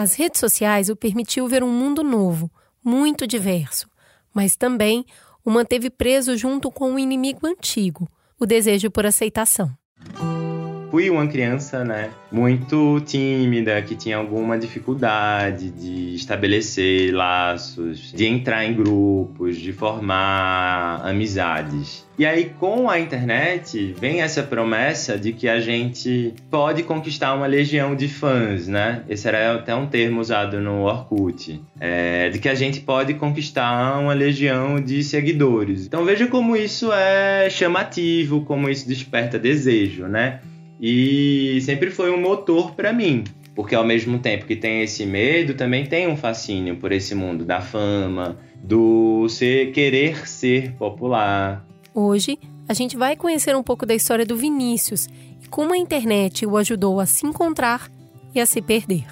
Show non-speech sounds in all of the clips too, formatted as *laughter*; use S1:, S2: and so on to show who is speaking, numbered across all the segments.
S1: As redes sociais o permitiu ver um mundo novo, muito diverso, mas também o manteve preso junto com um inimigo antigo, o desejo por aceitação
S2: fui uma criança, né, muito tímida, que tinha alguma dificuldade de estabelecer laços, de entrar em grupos, de formar amizades. E aí, com a internet, vem essa promessa de que a gente pode conquistar uma legião de fãs, né? Esse era até um termo usado no Orkut. É, de que a gente pode conquistar uma legião de seguidores. Então, veja como isso é chamativo, como isso desperta desejo, né? E sempre foi um motor para mim, porque ao mesmo tempo que tem esse medo, também tem um fascínio por esse mundo da fama, do ser querer ser popular.
S1: Hoje, a gente vai conhecer um pouco da história do Vinícius e como a internet o ajudou a se encontrar e a se perder.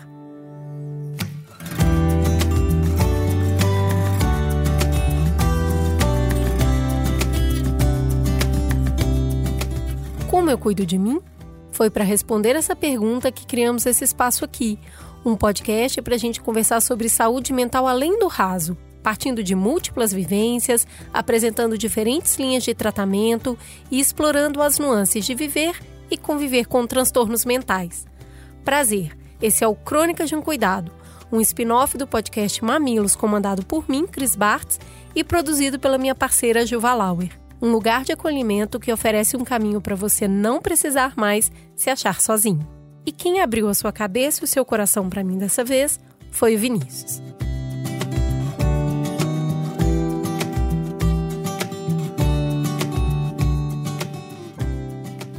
S1: Como eu cuido de mim? Foi para responder essa pergunta que criamos esse espaço aqui, um podcast para a gente conversar sobre saúde mental além do raso, partindo de múltiplas vivências, apresentando diferentes linhas de tratamento e explorando as nuances de viver e conviver com transtornos mentais. Prazer, esse é o Crônicas de um Cuidado, um spin-off do podcast Mamilos, comandado por mim, Cris Bartz, e produzido pela minha parceira Gilva Lauer um lugar de acolhimento que oferece um caminho para você não precisar mais se achar sozinho. E quem abriu a sua cabeça e o seu coração para mim dessa vez foi o Vinícius.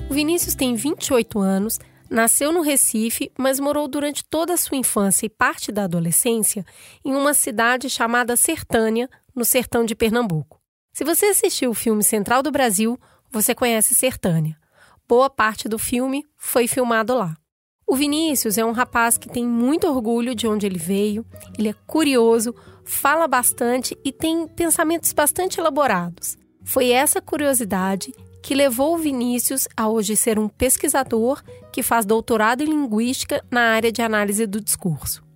S1: O Vinícius tem 28 anos, nasceu no Recife, mas morou durante toda a sua infância e parte da adolescência em uma cidade chamada Sertânia, no sertão de Pernambuco. Se você assistiu o filme Central do Brasil, você conhece Sertânia. Boa parte do filme foi filmado lá. O Vinícius é um rapaz que tem muito orgulho de onde ele veio, ele é curioso, fala bastante e tem pensamentos bastante elaborados. Foi essa curiosidade que levou o Vinícius a hoje ser um pesquisador que faz doutorado em linguística na área de análise do discurso.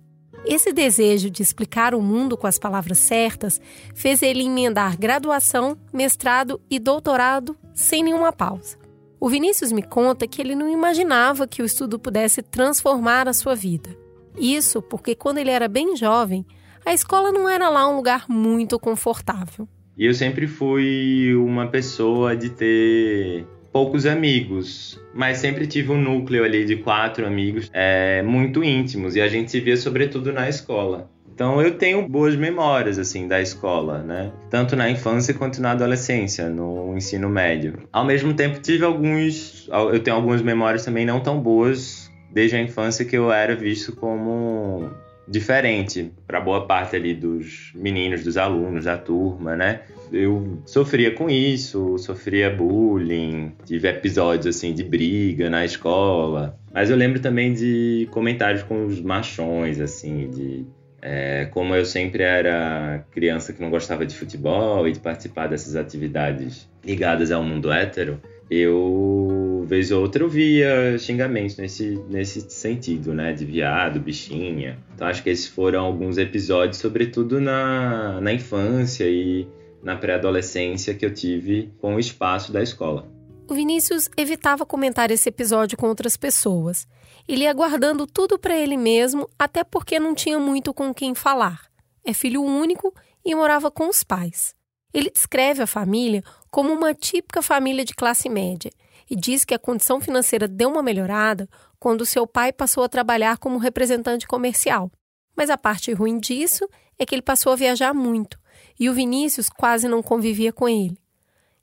S1: Esse desejo de explicar o mundo com as palavras certas fez ele emendar graduação, mestrado e doutorado sem nenhuma pausa. O Vinícius me conta que ele não imaginava que o estudo pudesse transformar a sua vida. Isso porque, quando ele era bem jovem, a escola não era lá um lugar muito confortável.
S2: E eu sempre fui uma pessoa de ter poucos amigos, mas sempre tive um núcleo ali de quatro amigos é, muito íntimos e a gente se via sobretudo na escola. Então eu tenho boas memórias assim da escola, né? Tanto na infância quanto na adolescência, no ensino médio. Ao mesmo tempo tive alguns, eu tenho algumas memórias também não tão boas desde a infância que eu era visto como diferente para boa parte ali dos meninos, dos alunos da turma, né? Eu sofria com isso, sofria bullying, tive episódios assim de briga na escola. Mas eu lembro também de comentários com os machões, assim, de é, como eu sempre era criança que não gostava de futebol e de participar dessas atividades ligadas ao mundo hétero, eu, vez ou outra, eu via xingamentos nesse, nesse sentido, né? De viado, bichinha. Então, acho que esses foram alguns episódios, sobretudo na, na infância e na pré-adolescência que eu tive com o espaço da escola.
S1: O Vinícius evitava comentar esse episódio com outras pessoas. Ele ia guardando tudo para ele mesmo, até porque não tinha muito com quem falar. É filho único e morava com os pais. Ele descreve a família como uma típica família de classe média e diz que a condição financeira deu uma melhorada quando seu pai passou a trabalhar como representante comercial. Mas a parte ruim disso é que ele passou a viajar muito e o Vinícius quase não convivia com ele.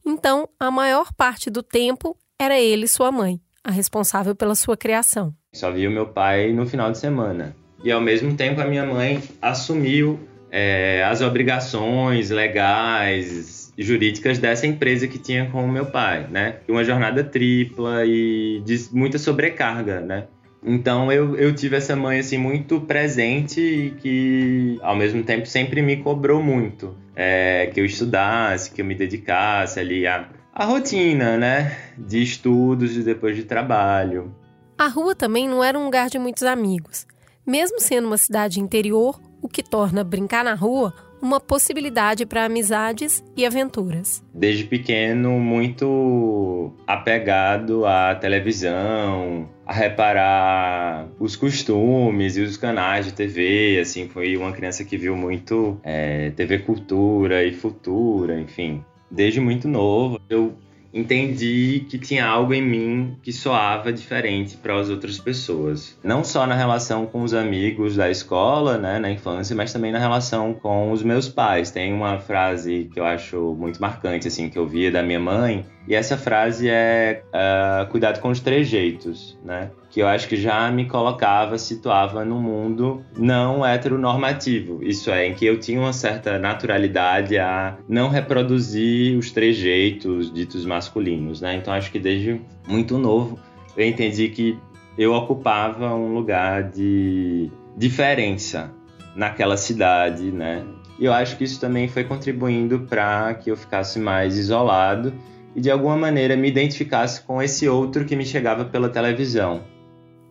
S1: Então, a maior parte do tempo era ele e sua mãe, a responsável pela sua criação.
S2: Só via o meu pai no final de semana. E ao mesmo tempo a minha mãe assumiu é, as obrigações legais jurídicas dessa empresa que tinha com o meu pai, né? Uma jornada tripla e de muita sobrecarga, né? Então eu, eu tive essa mãe assim muito presente e que ao mesmo tempo sempre me cobrou muito é, que eu estudasse, que eu me dedicasse ali a, a rotina, né? De estudos e depois de trabalho.
S1: A rua também não era um lugar de muitos amigos. mesmo sendo uma cidade interior, o que torna brincar na rua uma possibilidade para amizades e aventuras.
S2: Desde pequeno, muito apegado à televisão, a reparar os costumes e os canais de TV. Assim, foi uma criança que viu muito é, TV Cultura e Futura, enfim. Desde muito novo, eu entendi que tinha algo em mim que soava diferente para as outras pessoas. Não só na relação com os amigos da escola, né, na infância, mas também na relação com os meus pais. Tem uma frase que eu acho muito marcante, assim, que eu via da minha mãe, e essa frase é uh, cuidado com os trejeitos, né? Que eu acho que já me colocava, situava no mundo não heteronormativo. Isso é, em que eu tinha uma certa naturalidade a não reproduzir os trejeitos ditos masculinos, né? Então acho que desde muito novo eu entendi que eu ocupava um lugar de diferença naquela cidade, né? E eu acho que isso também foi contribuindo para que eu ficasse mais isolado e de alguma maneira me identificasse com esse outro que me chegava pela televisão.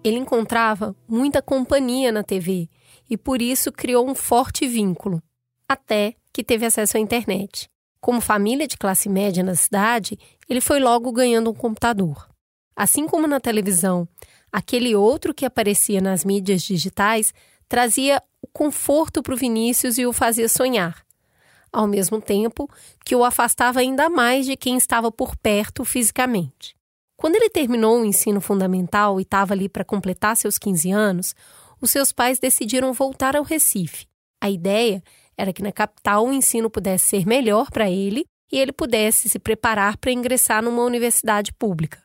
S1: Ele encontrava muita companhia na TV e por isso criou um forte vínculo, até que teve acesso à internet. Como família de classe média na cidade, ele foi logo ganhando um computador. Assim como na televisão, aquele outro que aparecia nas mídias digitais trazia o conforto para o Vinícius e o fazia sonhar ao mesmo tempo que o afastava ainda mais de quem estava por perto fisicamente. Quando ele terminou o ensino fundamental e estava ali para completar seus 15 anos, os seus pais decidiram voltar ao Recife. A ideia era que na capital o ensino pudesse ser melhor para ele e ele pudesse se preparar para ingressar numa universidade pública.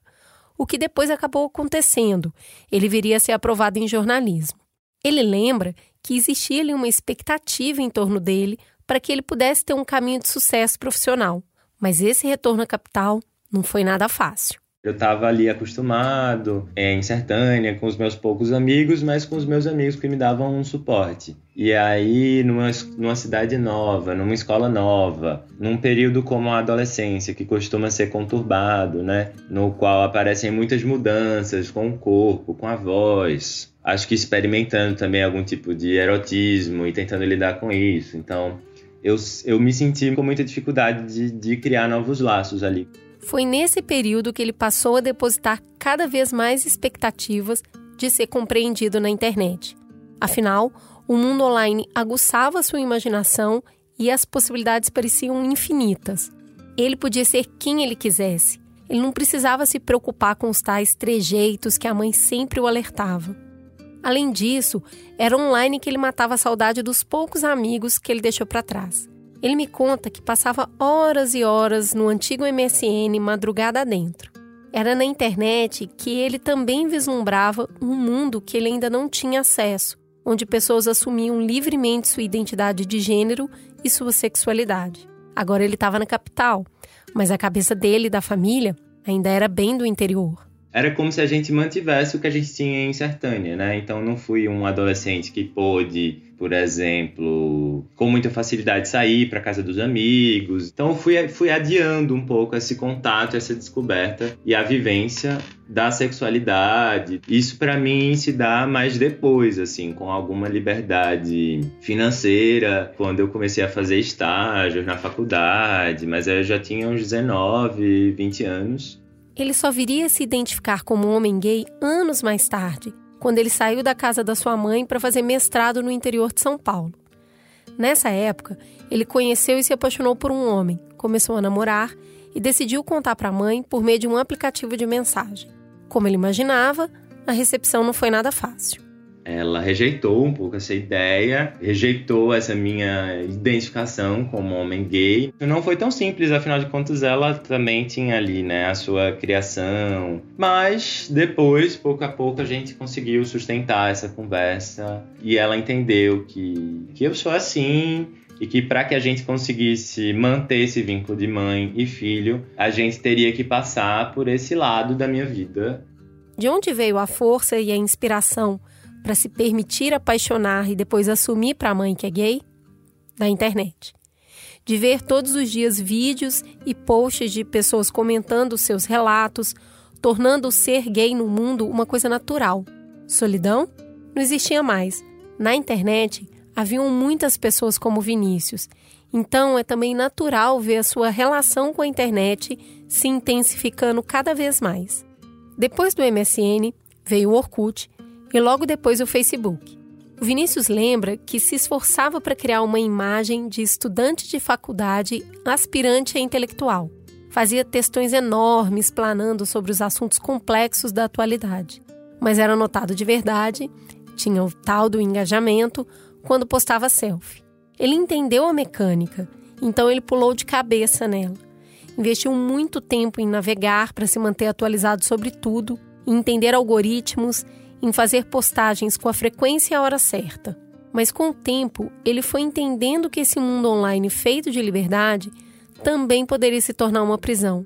S1: O que depois acabou acontecendo. Ele viria a ser aprovado em jornalismo. Ele lembra que existia ali uma expectativa em torno dele para que ele pudesse ter um caminho de sucesso profissional. Mas esse retorno à capital não foi nada fácil.
S2: Eu estava ali acostumado é, em Sertânia com os meus poucos amigos, mas com os meus amigos que me davam um suporte. E aí, numa, numa cidade nova, numa escola nova, num período como a adolescência, que costuma ser conturbado, né? No qual aparecem muitas mudanças com o corpo, com a voz. Acho que experimentando também algum tipo de erotismo e tentando lidar com isso. Então, eu, eu me senti com muita dificuldade de, de criar novos laços ali.
S1: Foi nesse período que ele passou a depositar cada vez mais expectativas de ser compreendido na internet. Afinal, o mundo online aguçava sua imaginação e as possibilidades pareciam infinitas. Ele podia ser quem ele quisesse. Ele não precisava se preocupar com os tais trejeitos que a mãe sempre o alertava. Além disso, era online que ele matava a saudade dos poucos amigos que ele deixou para trás. Ele me conta que passava horas e horas no antigo MSN madrugada dentro. Era na internet que ele também vislumbrava um mundo que ele ainda não tinha acesso, onde pessoas assumiam livremente sua identidade de gênero e sua sexualidade. Agora ele estava na capital, mas a cabeça dele e da família ainda era bem do interior
S2: era como se a gente mantivesse o que a gente tinha em Sertânia, né? Então não fui um adolescente que pôde, por exemplo, com muita facilidade sair para casa dos amigos. Então fui fui adiando um pouco esse contato, essa descoberta e a vivência da sexualidade. Isso para mim se dá mais depois, assim, com alguma liberdade financeira, quando eu comecei a fazer estágios na faculdade, mas eu já tinha uns 19, 20 anos
S1: ele só viria a se identificar como homem gay anos mais tarde, quando ele saiu da casa da sua mãe para fazer mestrado no interior de São Paulo. Nessa época, ele conheceu e se apaixonou por um homem, começou a namorar e decidiu contar para a mãe por meio de um aplicativo de mensagem. Como ele imaginava, a recepção não foi nada fácil
S2: ela rejeitou um pouco essa ideia, rejeitou essa minha identificação como homem gay. Não foi tão simples, afinal de contas, ela também tinha ali, né, a sua criação. Mas depois, pouco a pouco, a gente conseguiu sustentar essa conversa e ela entendeu que, que eu sou assim, e que para que a gente conseguisse manter esse vínculo de mãe e filho, a gente teria que passar por esse lado da minha vida.
S1: De onde veio a força e a inspiração para se permitir apaixonar e depois assumir para a mãe que é gay? Da internet. De ver todos os dias vídeos e posts de pessoas comentando seus relatos, tornando o ser gay no mundo uma coisa natural. Solidão? não existia mais. Na internet, haviam muitas pessoas como Vinícius. Então, é também natural ver a sua relação com a internet se intensificando cada vez mais. Depois do MSN, veio o Orkut e logo depois o Facebook. O Vinícius lembra que se esforçava para criar uma imagem de estudante de faculdade aspirante a intelectual. Fazia textões enormes planando sobre os assuntos complexos da atualidade. Mas era notado de verdade, tinha o tal do engajamento quando postava selfie. Ele entendeu a mecânica, então ele pulou de cabeça nela. Investiu muito tempo em navegar para se manter atualizado sobre tudo, entender algoritmos em fazer postagens com a frequência e a hora certa. Mas com o tempo, ele foi entendendo que esse mundo online feito de liberdade também poderia se tornar uma prisão.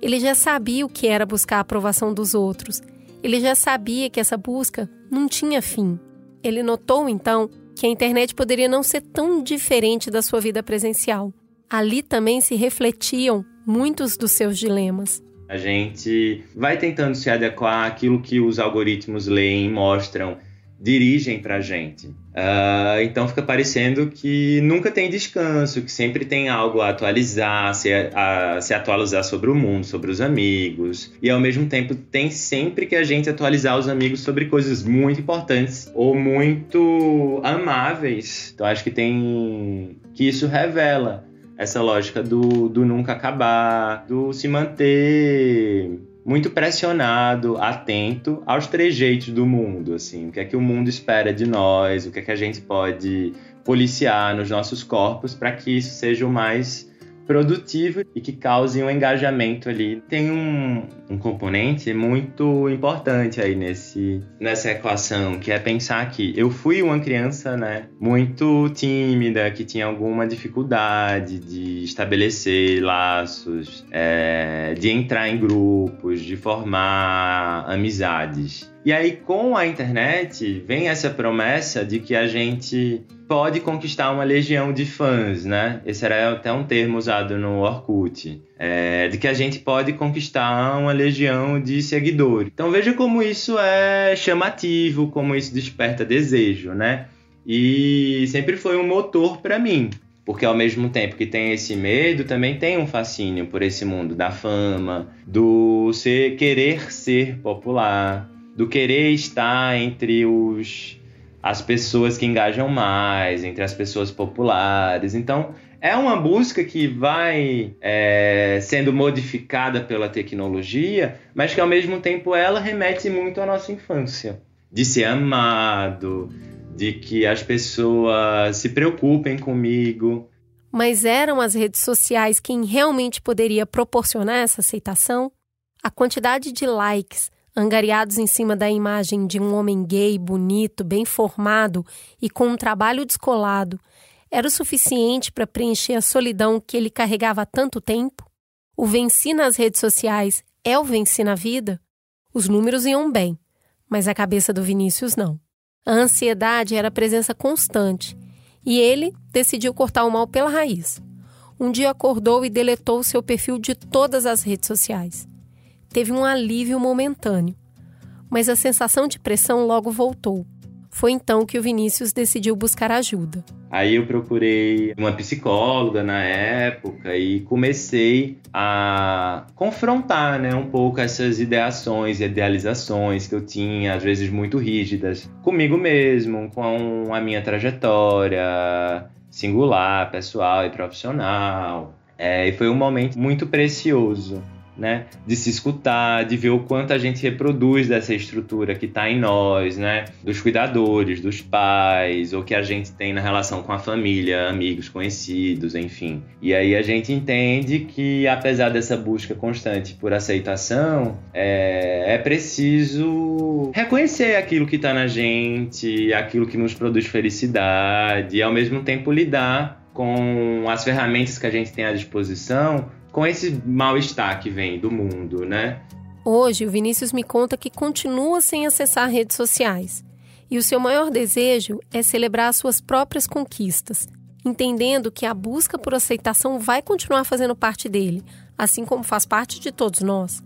S1: Ele já sabia o que era buscar a aprovação dos outros. Ele já sabia que essa busca não tinha fim. Ele notou então que a internet poderia não ser tão diferente da sua vida presencial. Ali também se refletiam muitos dos seus dilemas.
S2: A gente vai tentando se adequar àquilo que os algoritmos leem mostram, dirigem para a gente. Uh, então fica parecendo que nunca tem descanso, que sempre tem algo a atualizar, se, a, se atualizar sobre o mundo, sobre os amigos. E ao mesmo tempo tem sempre que a gente atualizar os amigos sobre coisas muito importantes ou muito amáveis. Então acho que tem que isso revela essa lógica do, do nunca acabar, do se manter muito pressionado, atento aos trejeitos do mundo, assim, o que é que o mundo espera de nós, o que é que a gente pode policiar nos nossos corpos para que isso seja o mais produtivo e que cause um engajamento ali. Tem um, um componente muito importante aí nesse, nessa equação, que é pensar que eu fui uma criança, né, muito tímida, que tinha alguma dificuldade de estabelecer laços, é, de entrar em grupos, de formar amizades. E aí, com a internet, vem essa promessa de que a gente pode conquistar uma legião de fãs, né? Esse era até um termo usado no Orkut. É, de que a gente pode conquistar uma legião de seguidores. Então veja como isso é chamativo, como isso desperta desejo, né? E sempre foi um motor para mim, porque ao mesmo tempo que tem esse medo, também tem um fascínio por esse mundo da fama, do ser, querer ser popular, do querer estar entre os as pessoas que engajam mais, entre as pessoas populares. Então, é uma busca que vai é, sendo modificada pela tecnologia, mas que ao mesmo tempo ela remete muito à nossa infância, de ser amado, de que as pessoas se preocupem comigo.
S1: Mas eram as redes sociais quem realmente poderia proporcionar essa aceitação? A quantidade de likes, angariados em cima da imagem de um homem gay, bonito, bem formado e com um trabalho descolado, era o suficiente para preencher a solidão que ele carregava há tanto tempo? O venci nas redes sociais é o venci na vida? Os números iam bem, mas a cabeça do Vinícius não. A ansiedade era presença constante e ele decidiu cortar o mal pela raiz. Um dia acordou e deletou seu perfil de todas as redes sociais teve um alívio momentâneo, mas a sensação de pressão logo voltou. Foi então que o Vinícius decidiu buscar ajuda.
S2: Aí eu procurei uma psicóloga na época e comecei a confrontar, né, um pouco essas ideações e idealizações que eu tinha, às vezes muito rígidas, comigo mesmo, com a minha trajetória singular, pessoal e profissional. É, e foi um momento muito precioso né? De se escutar, de ver o quanto a gente reproduz dessa estrutura que está em nós, né? Dos cuidadores, dos pais, ou que a gente tem na relação com a família, amigos, conhecidos, enfim. E aí a gente entende que, apesar dessa busca constante por aceitação, é, é preciso reconhecer aquilo que está na gente, aquilo que nos produz felicidade, e ao mesmo tempo lidar com as ferramentas que a gente tem à disposição com esse mal-estar que vem do mundo, né?
S1: Hoje, o Vinícius me conta que continua sem acessar redes sociais. E o seu maior desejo é celebrar as suas próprias conquistas, entendendo que a busca por aceitação vai continuar fazendo parte dele, assim como faz parte de todos nós.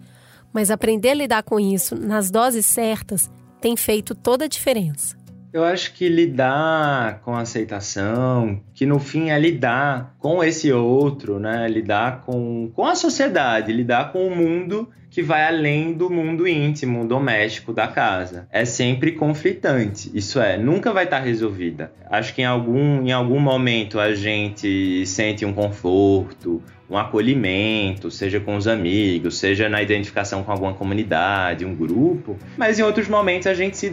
S1: Mas aprender a lidar com isso nas doses certas tem feito toda a diferença.
S2: Eu acho que lidar com aceitação, que no fim é lidar com esse outro, né? Lidar com, com a sociedade, lidar com o mundo que vai além do mundo íntimo, doméstico da casa. É sempre conflitante, isso é, nunca vai estar resolvida. Acho que em algum, em algum momento a gente sente um conforto, um acolhimento, seja com os amigos, seja na identificação com alguma comunidade, um grupo, mas em outros momentos a gente se,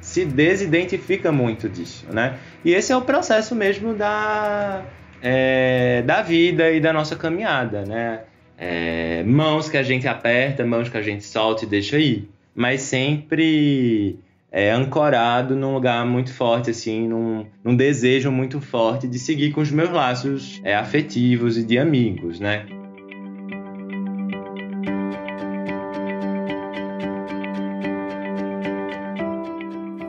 S2: se desidentifica muito disso, né? E esse é o processo mesmo da, é, da vida e da nossa caminhada, né? É, mãos que a gente aperta, mãos que a gente solta e deixa ir, mas sempre é, ancorado num lugar muito forte, assim, num, num, desejo muito forte de seguir com os meus laços é, afetivos e de amigos, né?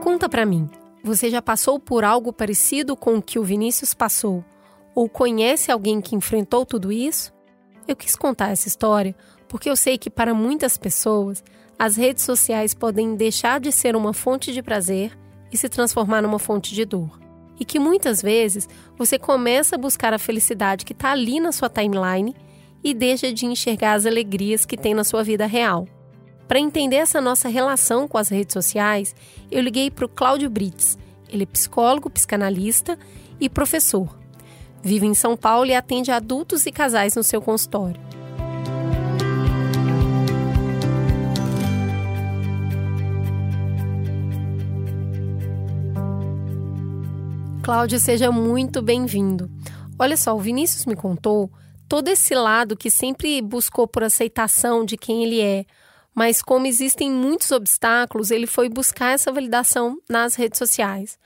S1: Conta para mim, você já passou por algo parecido com o que o Vinícius passou? Ou conhece alguém que enfrentou tudo isso? Eu quis contar essa história porque eu sei que para muitas pessoas as redes sociais podem deixar de ser uma fonte de prazer e se transformar numa fonte de dor. E que muitas vezes você começa a buscar a felicidade que está ali na sua timeline e deixa de enxergar as alegrias que tem na sua vida real. Para entender essa nossa relação com as redes sociais, eu liguei para o Cláudio Brits. Ele é psicólogo, psicanalista e professor. Vive em São Paulo e atende adultos e casais no seu consultório. Cláudio, seja muito bem-vindo. Olha só, o Vinícius me contou todo esse lado que sempre buscou por aceitação de quem ele é, mas como existem muitos obstáculos, ele foi buscar essa validação nas redes sociais.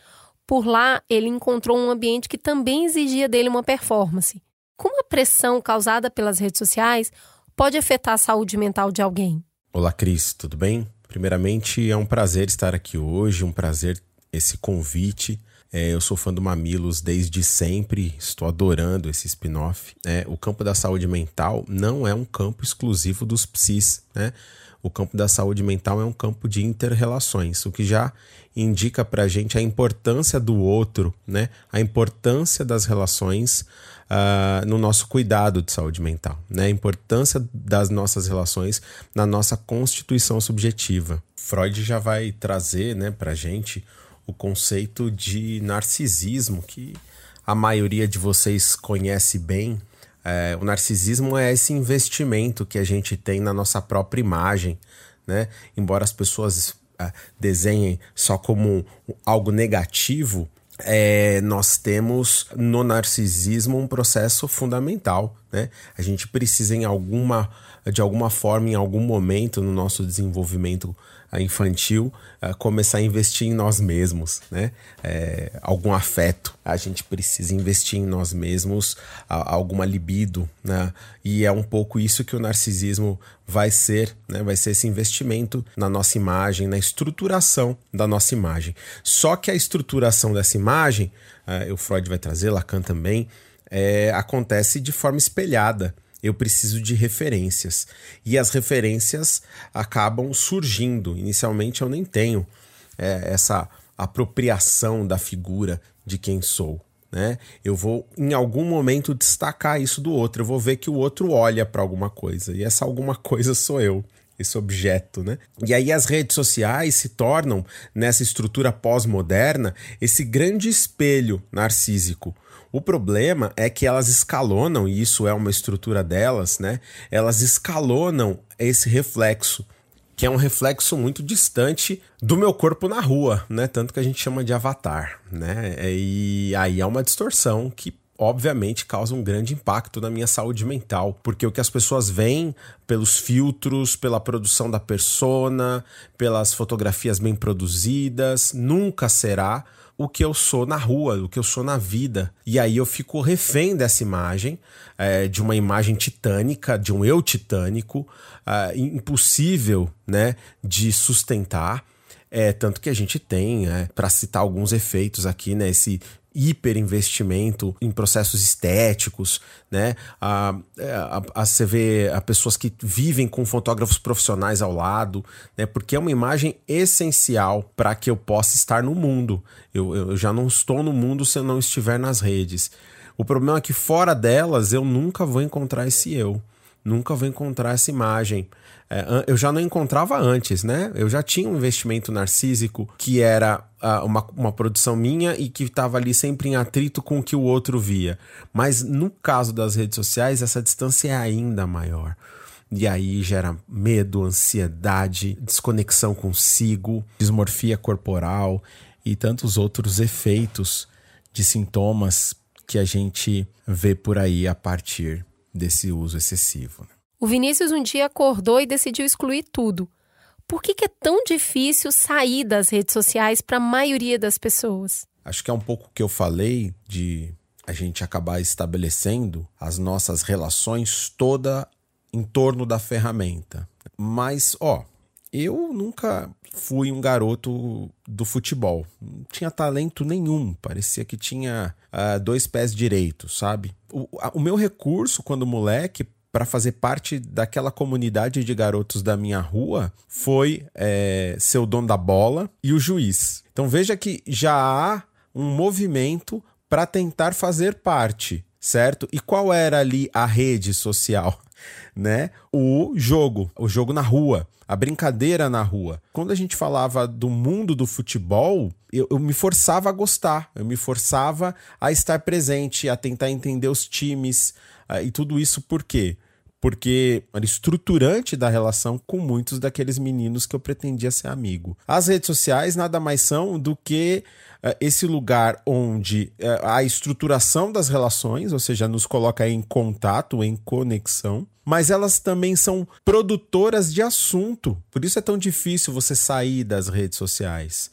S1: Por lá, ele encontrou um ambiente que também exigia dele uma performance. Como a pressão causada pelas redes sociais pode afetar a saúde mental de alguém?
S3: Olá, Cris, tudo bem? Primeiramente, é um prazer estar aqui hoje, um prazer esse convite. É, eu sou fã do Mamilos desde sempre, estou adorando esse spin-off. É, o campo da saúde mental não é um campo exclusivo dos psis, né? O campo da saúde mental é um campo de interrelações, o que já indica para a gente a importância do outro, né? A importância das relações uh, no nosso cuidado de saúde mental, né? A importância das nossas relações na nossa constituição subjetiva. Freud já vai trazer, né, para a gente o conceito de narcisismo, que a maioria de vocês conhece bem. É, o narcisismo é esse investimento que a gente tem na nossa própria imagem, né? Embora as pessoas é, desenhem só como algo negativo, é, nós temos no narcisismo um processo fundamental, né? A gente precisa em alguma, de alguma forma, em algum momento no nosso desenvolvimento infantil uh, começar a investir em nós mesmos, né? É, algum afeto, a gente precisa investir em nós mesmos, alguma libido, né? E é um pouco isso que o narcisismo vai ser, né? Vai ser esse investimento na nossa imagem, na estruturação da nossa imagem. Só que a estruturação dessa imagem, uh, o Freud vai trazer, Lacan também, é, acontece de forma espelhada eu preciso de referências. E as referências acabam surgindo. Inicialmente eu nem tenho é, essa apropriação da figura de quem sou. Né? Eu vou em algum momento destacar isso do outro. Eu vou ver que o outro olha para alguma coisa e essa alguma *laughs* coisa sou eu, esse objeto, né? E aí as redes sociais se tornam nessa estrutura pós-moderna esse grande espelho narcísico o problema é que elas escalonam, e isso é uma estrutura delas, né? Elas escalonam esse reflexo, que é um reflexo muito distante do meu corpo na rua, né? Tanto que a gente chama de avatar, né? E aí é uma distorção que obviamente causa um grande impacto na minha saúde mental, porque o que as pessoas veem pelos filtros, pela produção da persona, pelas fotografias bem produzidas, nunca será o que eu sou na rua, o que eu sou na vida. E aí eu fico refém dessa imagem, é, de uma imagem titânica, de um eu titânico, é, impossível né, de sustentar. É, tanto que a gente tem, é, para citar alguns efeitos aqui, né? Esse hiperinvestimento em processos estéticos, né? A, a, a, você vê a pessoas que vivem com fotógrafos profissionais ao lado, né? Porque é uma imagem essencial para que eu possa estar no mundo. Eu, eu já não estou no mundo se eu não estiver nas redes. O problema é que fora delas eu nunca vou encontrar esse eu, nunca vou encontrar essa imagem. É, eu já não encontrava antes, né? Eu já tinha um investimento narcísico que era uh, uma, uma produção minha e que estava ali sempre em atrito com o que o outro via. Mas no caso das redes sociais, essa distância é ainda maior. E aí gera medo, ansiedade, desconexão consigo, dismorfia corporal e tantos outros efeitos de sintomas que a gente vê por aí a partir desse uso excessivo.
S1: O Vinícius um dia acordou e decidiu excluir tudo. Por que, que é tão difícil sair das redes sociais para a maioria das pessoas?
S3: Acho que é um pouco o que eu falei de a gente acabar estabelecendo as nossas relações toda em torno da ferramenta. Mas, ó, eu nunca fui um garoto do futebol. Não tinha talento nenhum. Parecia que tinha uh, dois pés direitos, sabe? O, a, o meu recurso, quando moleque, para fazer parte daquela comunidade de garotos da minha rua foi é, ser o dono da bola e o juiz. Então veja que já há um movimento para tentar fazer parte, certo? E qual era ali a rede social? Né? O jogo, o jogo na rua, a brincadeira na rua. Quando a gente falava do mundo do futebol, eu, eu, me forçava a gostar, eu me forçava a estar presente, a tentar entender os times, ah, e tudo isso por quê? Porque era estruturante da relação com muitos daqueles meninos que eu pretendia ser amigo. As redes sociais nada mais são do que uh, esse lugar onde uh, a estruturação das relações, ou seja, nos coloca em contato, em conexão, mas elas também são produtoras de assunto. Por isso é tão difícil você sair das redes sociais.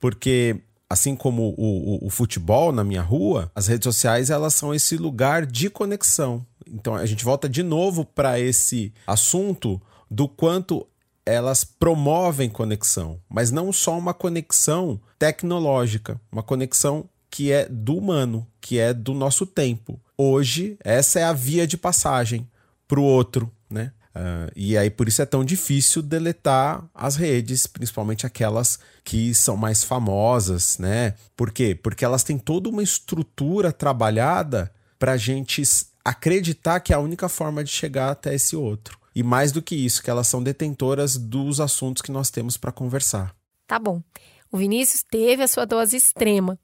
S3: Porque assim como o, o, o, futebol na minha rua, as redes sociais elas são esse lugar de conexão. Então a gente volta de novo para esse assunto do quanto elas promovem conexão, mas não só uma conexão tecnológica, uma conexão que é do humano, que é do nosso tempo. Hoje, essa é a via de passagem para o outro, né? Uh, e aí por isso é tão difícil deletar as redes, principalmente aquelas que são mais famosas, né? Por quê? Porque elas têm toda uma estrutura trabalhada para a gente acreditar que é a única forma de chegar até esse outro. E mais do que isso, que elas são detentoras dos assuntos que nós temos para conversar.
S1: Tá bom. O Vinícius teve a sua dose extrema.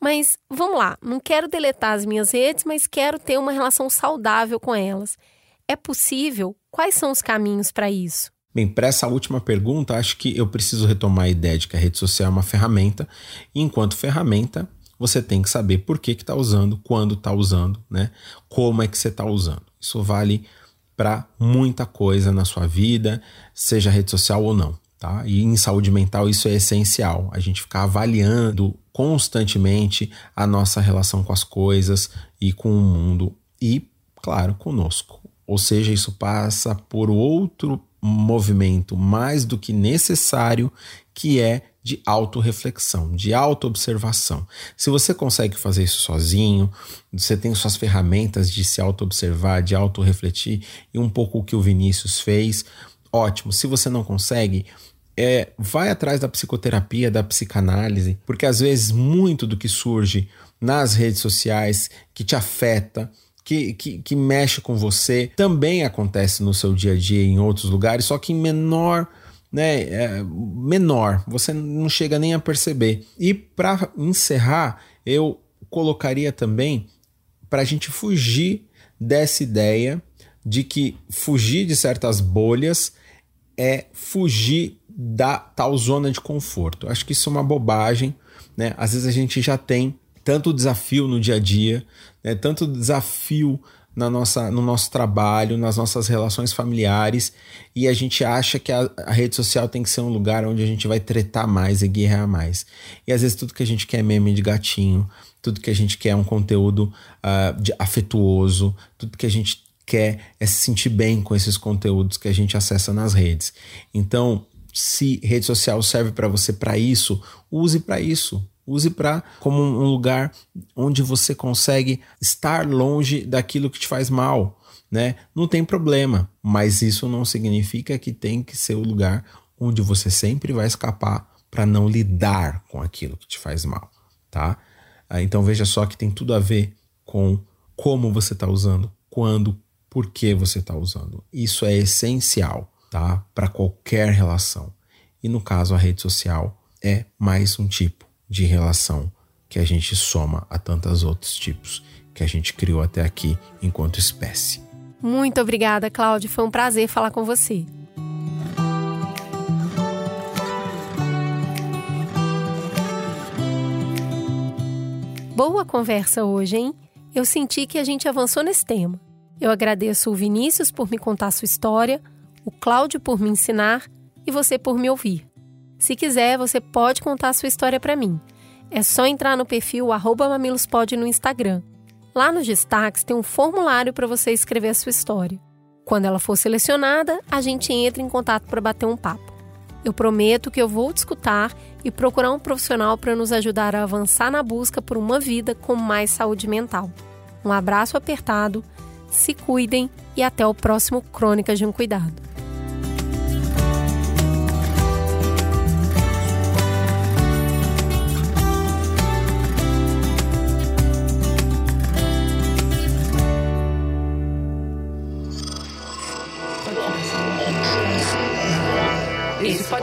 S1: Mas vamos lá, não quero deletar as minhas redes, mas quero ter uma relação saudável com elas. É possível? Quais são os caminhos para isso?
S3: Bem, para essa última pergunta, acho que eu preciso retomar a ideia de que a rede social é uma ferramenta, e enquanto ferramenta, você tem que saber por que está usando, quando está usando, né? Como é que você está usando. Isso vale para muita coisa na sua vida, seja rede social ou não. Tá? E em saúde mental isso é essencial. A gente ficar avaliando constantemente a nossa relação com as coisas e com o mundo e, claro, conosco. Ou seja, isso passa por outro movimento mais do que necessário, que é de autorreflexão, de autoobservação. Se você consegue fazer isso sozinho, você tem suas ferramentas de se autoobservar, de autorrefletir, e um pouco o que o Vinícius fez, ótimo. Se você não consegue, é, vai atrás da psicoterapia, da psicanálise, porque às vezes muito do que surge nas redes sociais que te afeta, que, que, que mexe com você também acontece no seu dia a dia em outros lugares, só que em menor né, é, menor, você não chega nem a perceber. E para encerrar, eu colocaria também para a gente fugir dessa ideia de que fugir de certas bolhas é fugir da tal zona de conforto. Acho que isso é uma bobagem, né? Às vezes a gente já tem tanto desafio no dia a dia, né? tanto desafio na nossa, no nosso trabalho, nas nossas relações familiares, e a gente acha que a, a, rede social tem que ser um lugar onde a gente vai tretar mais e guerrear mais. E às vezes tudo que a gente quer é meme de gatinho, tudo que a gente quer é um conteúdo uh, de, afetuoso, tudo que a gente quer é se sentir bem com esses conteúdos que a gente acessa nas redes. Então, se rede social serve para você para isso, use para isso. Use para como um lugar onde você consegue estar longe daquilo que te faz mal, né? Não tem problema, mas isso não significa que tem que ser o lugar onde você sempre vai escapar para não lidar com aquilo que te faz mal, tá? Ah, então veja só que tem tudo a ver com como você está usando, quando, por que você está usando. Isso é essencial, tá? Para qualquer relação. E no caso a rede social é mais um tipo de relação que a gente soma a tantos outros tipos que a gente criou até aqui enquanto espécie.
S1: Muito obrigada, Cláudia. Foi um prazer falar com você. Boa conversa hoje, hein? Eu senti que a gente avançou nesse tema. Eu agradeço o Vinícius por me contar sua história, o Cláudio por me ensinar e você por me ouvir. Se quiser, você pode contar sua história para mim. É só entrar no perfil mamilospod no Instagram. Lá nos destaques tem um formulário para você escrever a sua história. Quando ela for selecionada, a gente entra em contato para bater um papo. Eu prometo que eu vou te escutar e procurar um profissional para nos ajudar a avançar na busca por uma vida com mais saúde mental. Um abraço apertado, se cuidem e até o próximo Crônicas de um Cuidado.